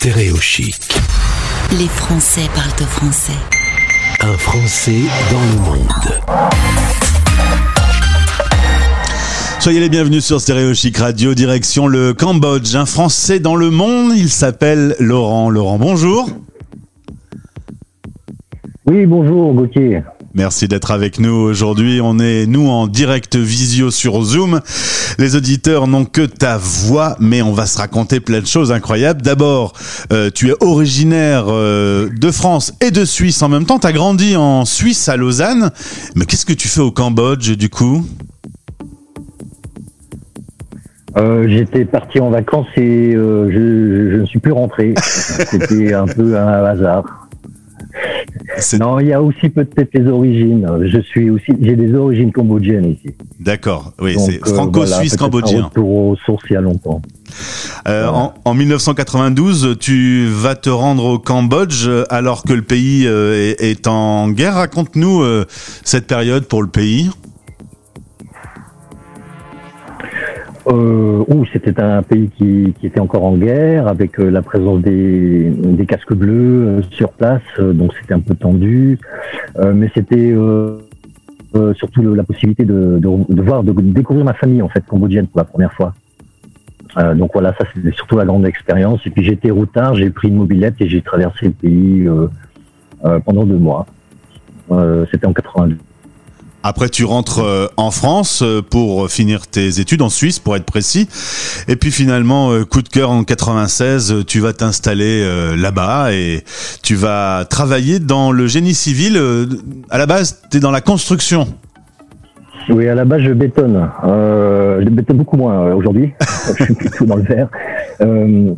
Stéréochic. Les Français parlent au français. Un Français dans le monde. Soyez les bienvenus sur Stéréo Chic Radio, direction le Cambodge. Un Français dans le monde, il s'appelle Laurent. Laurent, bonjour. Oui, bonjour Gauthier. Merci d'être avec nous aujourd'hui. On est, nous, en direct visio sur Zoom. Les auditeurs n'ont que ta voix, mais on va se raconter plein de choses incroyables. D'abord, euh, tu es originaire euh, de France et de Suisse en même temps. Tu as grandi en Suisse, à Lausanne. Mais qu'est-ce que tu fais au Cambodge, du coup? Euh, J'étais parti en vacances et je ne suis plus rentré. C'était un peu un hasard. Non, il y a aussi peut-être les origines. Je suis aussi, j'ai des origines cambodgiennes ici. D'accord, oui, c'est euh, franco-suisse voilà, peut-être cambodgien. Retour aux sources il y a longtemps. Euh, en, en 1992, tu vas te rendre au Cambodge euh, alors que le pays euh, est, est en guerre. Raconte-nous euh, cette période pour le pays. Euh, ouh, c'était un pays qui, était encore en guerre, avec euh, la présence des, casques bleus euh, sur place, euh, donc c'était un peu tendu, mais c'était surtout la possibilité de, voir, de découvrir ma famille en fait cambodgienne pour la première fois. Donc voilà, ça c'était surtout la grande expérience. Et puis j'étais routard, j'ai pris une mobilette et j'ai traversé le pays pendant deux mois. C'était en 92. Après, tu rentres euh, en France euh, pour finir tes études en Suisse, pour être précis. Et puis finalement, euh, coup de cœur en 96, euh, tu vas t'installer euh, là-bas et tu vas travailler dans le génie civil. Euh, À la base, tu es dans la construction. Oui, à la base, je bétonne. Euh, je bétonne beaucoup moins euh, aujourd'hui. je suis plutôt dans le vert. Euh,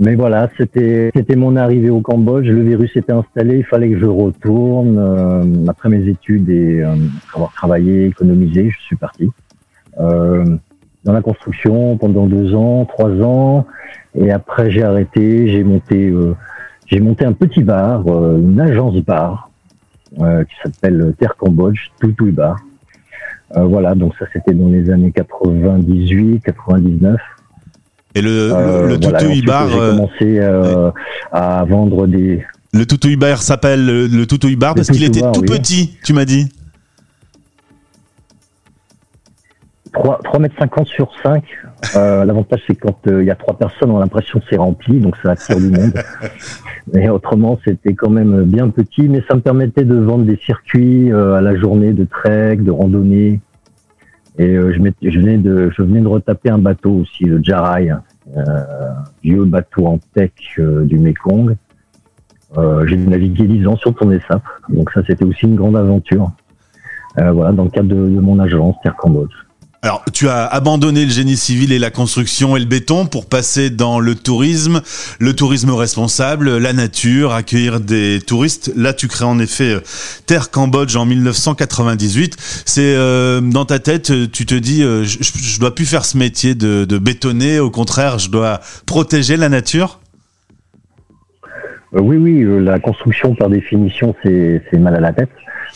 mais voilà, c'était c'était mon arrivée au Cambodge. Le virus était installé. Il fallait que je retourne. Euh, après mes études et euh, avoir travaillé, économisé, je suis parti. Euh, dans la construction pendant deux ans, trois ans. Et après, j'ai arrêté. J'ai monté, euh, j'ai monté un petit bar, une agence bar qui s'appelle Terre Cambodge, Toutouy Bar. Euh, voilà, donc ça c'était dans les années 98, 99. Et le, le, le voilà, Toutouï ensuite, Bar, J'ai commencé à vendre des. le Toutouï Bar s'appelle le, le Toutouï Bar Le parce qu'il était tout oui. petit, tu m'as dit. 3, 3 mètres 50 sur 5. Euh, L'avantage, c'est quand euh, il y a trois personnes, on a l'impression que c'est rempli, donc ça attire du monde. Mais autrement, c'était quand même bien petit, mais ça me permettait de vendre des circuits euh, à la journée de trek, de randonnée. Et euh, je, venais de, je venais de retaper un bateau aussi, le Jarai, euh, vieux bateau en tech euh, du Mekong. J'ai navigué 10 ans sur ton SAP, donc ça c'était aussi une grande aventure. Voilà, dans le cadre de, de mon agence Terre Cambodge. Alors, tu as abandonné le génie civil et la construction et le béton pour passer dans le tourisme, le tourisme responsable, la nature, accueillir des touristes. Là, tu crées en effet euh, Terre Cambodge en 1998. C'est euh, dans ta tête, euh, tu te dis, euh, je, je- dois plus faire ce métier de, de bétonner. Au contraire, je dois protéger la nature. Euh, oui, oui, la construction par définition, c'est mal à la tête.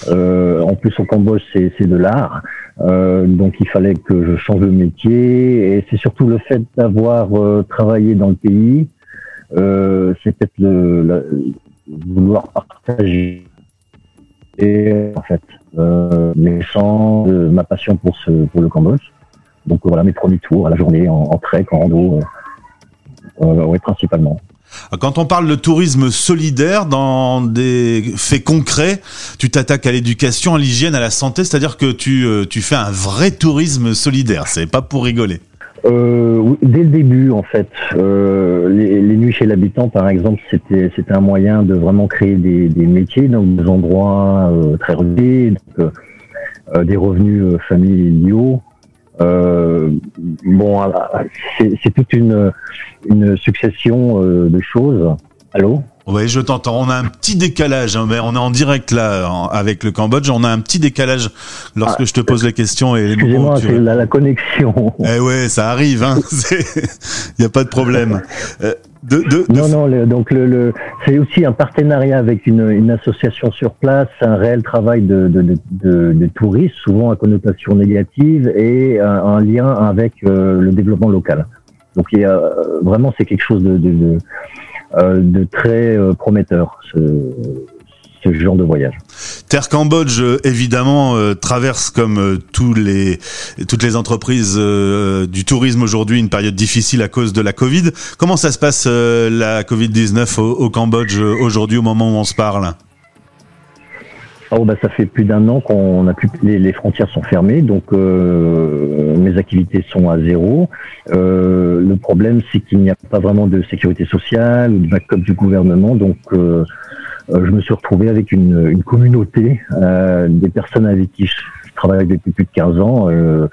Euh, en plus, au Cambodge, c'est de l'art. Euh, donc, il fallait que je change de métier. Et c'est surtout le fait d'avoir euh, travaillé dans le pays. Euh, c'est peut-être le, le- vouloir partager. Et en fait, euh, mes chants, euh, ma passion pour, ce, pour le Cambodge. Donc, voilà, mes premiers tours à la journée en, en trek, en rando. Euh, euh, ouais, principalement. Quand on parle de tourisme solidaire dans des faits concrets, tu t'attaques à l'éducation, à l'hygiène, à la santé, c'est-à-dire que tu, euh, tu fais un vrai tourisme solidaire. C'est pas pour rigoler. Euh, dès le début, en fait, euh, les, nuits chez l'habitant, par exemple, c'était c'était un moyen de vraiment créer des, des métiers, donc des endroits très relevés, des revenus familiaux. Euh, bon, ah, c'est toute une une succession euh, de choses. Allô? Oui, je t'entends. On a un petit décalage. hein, mais on est en direct là en- avec le Cambodge. On a un petit décalage lorsque je te pose et moments Ah, Excusez-moi, tu... c'est la, la connexion. Eh ouais, ça arrive. Hein. Il y a pas de problème. Euh, de, de, de- Non, non, le- donc le, le, c'est aussi un partenariat avec une, une association sur place, un réel travail de, de, de, de, de tourisme, souvent à connotation négative, et un, un lien avec euh, le développement local. Donc il y a, vraiment c'est quelque chose de, de, de, euh, de très euh, prometteur. Ce, ce genre de voyage. Terre Cambodge, euh, évidemment, euh, traverse comme euh, tous les, toutes les entreprises du tourisme aujourd'hui une période difficile à cause de la Covid. Comment ça se passe la Covid-19 au, au, Cambodge aujourd'hui au moment où on se parle? Oh bah ça fait plus d'un an qu'on a plus les, les, frontières sont fermées, donc euh, mes activités sont à zéro. Euh, le problème c'est qu'il n'y a pas vraiment de sécurité sociale ou de backup du gouvernement, donc euh, je me suis retrouvé avec une, une communauté, euh, des personnes avec qui je travaille depuis plus de 15 ans, euh,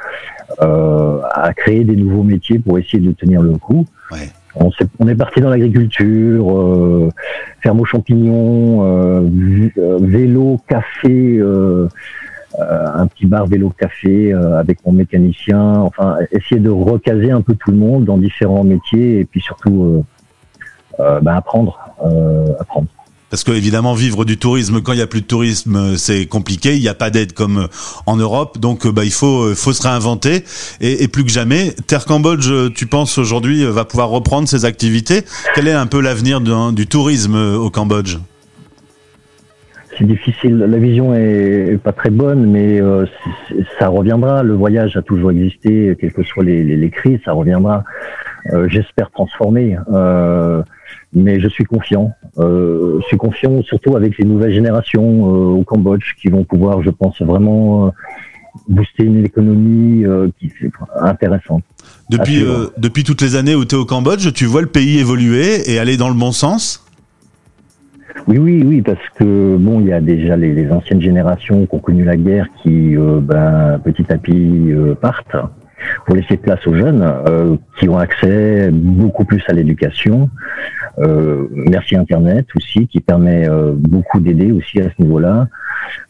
à créer des nouveaux métiers pour essayer de tenir le coup. Ouais. On, est, on est parti dans l'agriculture, euh, ferme aux champignons, euh, vélo, café, euh, un petit bar vélo café avec mon mécanicien. Enfin, essayer de recaser un peu tout le monde dans différents métiers et puis surtout bah, apprendre, apprendre. Parce que évidemment, vivre du tourisme quand il y a plus de tourisme, c'est compliqué. Il n'y a pas d'aide comme en Europe, donc bah il faut faut se réinventer. Et, plus que jamais, Terre Cambodge, tu penses aujourd'hui va pouvoir reprendre ses activités? Quel est un peu l'avenir du tourisme au Cambodge? C'est difficile. La vision est pas très bonne, mais euh, ça reviendra. Le voyage a toujours existé, quelles que soient les crises, ça reviendra. Euh, J'espère transformer. Euh, mais je suis confiant. Euh, je suis confiant surtout avec les nouvelles générations au Cambodge qui vont pouvoir, je pense, vraiment booster une économie qui est intéressante. Depuis, depuis toutes les années où tu es au Cambodge, tu vois le pays évoluer et aller dans le bon sens? Oui, oui, oui, parce que bon, il y a déjà les, les anciennes générations qui ont connu la guerre qui, ben, petit à petit, partent pour laisser place aux jeunes euh, qui ont accès beaucoup plus à l'éducation. Euh, merci Internet aussi qui permet euh, beaucoup d'aider aussi à ce niveau-là.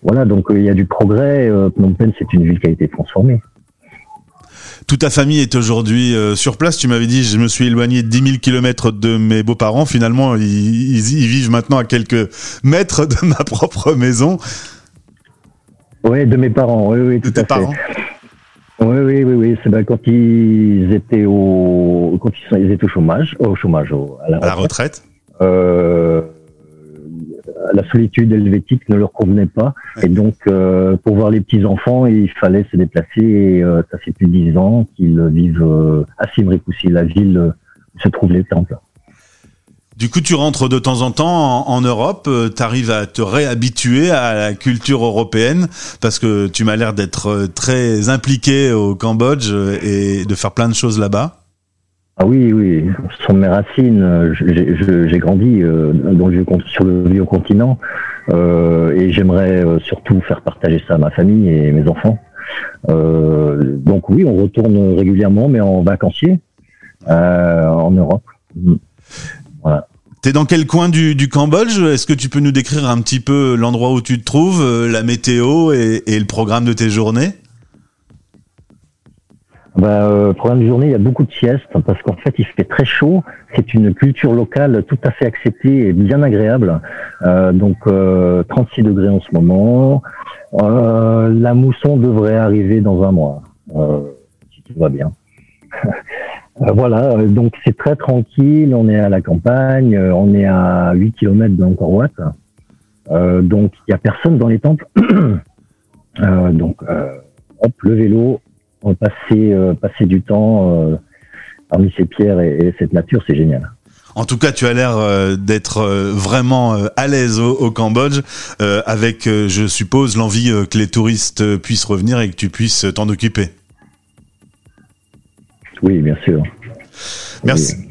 Voilà, donc il y a du progrès. Phnom Penh, c'est une ville qui a été transformée. Toute ta famille est aujourd'hui sur place. Tu m'avais dit, je me suis éloigné de 10 000 kilomètres de mes beaux-parents. Finalement, ils, ils, ils, vivent maintenant à quelques mètres de ma propre maison. Oui, de mes parents. Oui, oui, tout de à tes fait. parents. Oui, oui, oui, oui. C'est ben, quand ils étaient au, quand ils, sont, ils étaient au chômage, au chômage, au, à la À la retraite euh, la solitude helvétique ne leur convenait pas. Ouais. Et donc, euh, pour voir les petits-enfants, il fallait se déplacer. Et euh, ça fait plus de dix ans qu'ils vivent euh, à aussi, la ville où se trouvent les temples. Du coup, tu rentres de temps en temps en, Europe, tu arrives à te réhabituer à la culture européenne, parce que tu m'as l'air d'être très impliqué au Cambodge et de faire plein de choses là-bas. Ah oui, oui, ce sont mes racines. J'ai grandi euh, dans le sur le vieux continent euh, et j'aimerais euh, surtout faire partager ça à ma famille et mes enfants. Euh, donc oui, on retourne régulièrement, mais en vacancier euh, en Europe. Voilà. T'es dans quel coin du, du Cambodge? Est-ce que tu peux nous décrire un petit peu l'endroit où tu te trouves, euh, la météo et, et, le programme de tes journées? Bah, euh, Programme de journée, il y a beaucoup de siestes parce qu'en fait, il fait très chaud. C'est une culture locale tout à fait acceptée et bien agréable. Euh, donc, 36 degrés en ce moment. Euh, la mousson devrait arriver dans un mois, si tout va bien. Voilà, donc c'est très tranquille, on est à la campagne, on est à 8 km d'Angkor euh, donc il n'y a personne dans les temples. euh, donc, euh, hop, le vélo, passer, passer du temps parmi ces pierres et, et cette nature, c'est génial. En tout cas, tu as l'air euh, d'être euh, vraiment euh, à l'aise au, Cambodge, avec, je suppose, l'envie que les touristes puissent revenir et que tu puisses t'en occuper. Oui, bien sûr. Merci. Oui.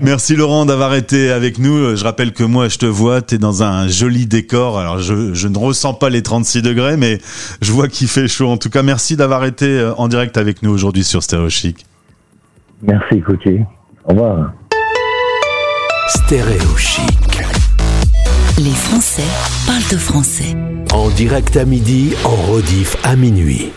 Merci Laurent d'avoir été avec nous. Je rappelle que moi, je te vois, tu es dans un joli décor. Alors, je, je, ne ressens pas les 36 degrés, mais je vois qu'il fait chaud. En tout cas, merci d'avoir été en direct avec nous aujourd'hui sur Stéréo Chic. Merci, Coutier. Au revoir. Stéréo Chic. Les Français parlent de français. En direct à midi, en rediff à minuit.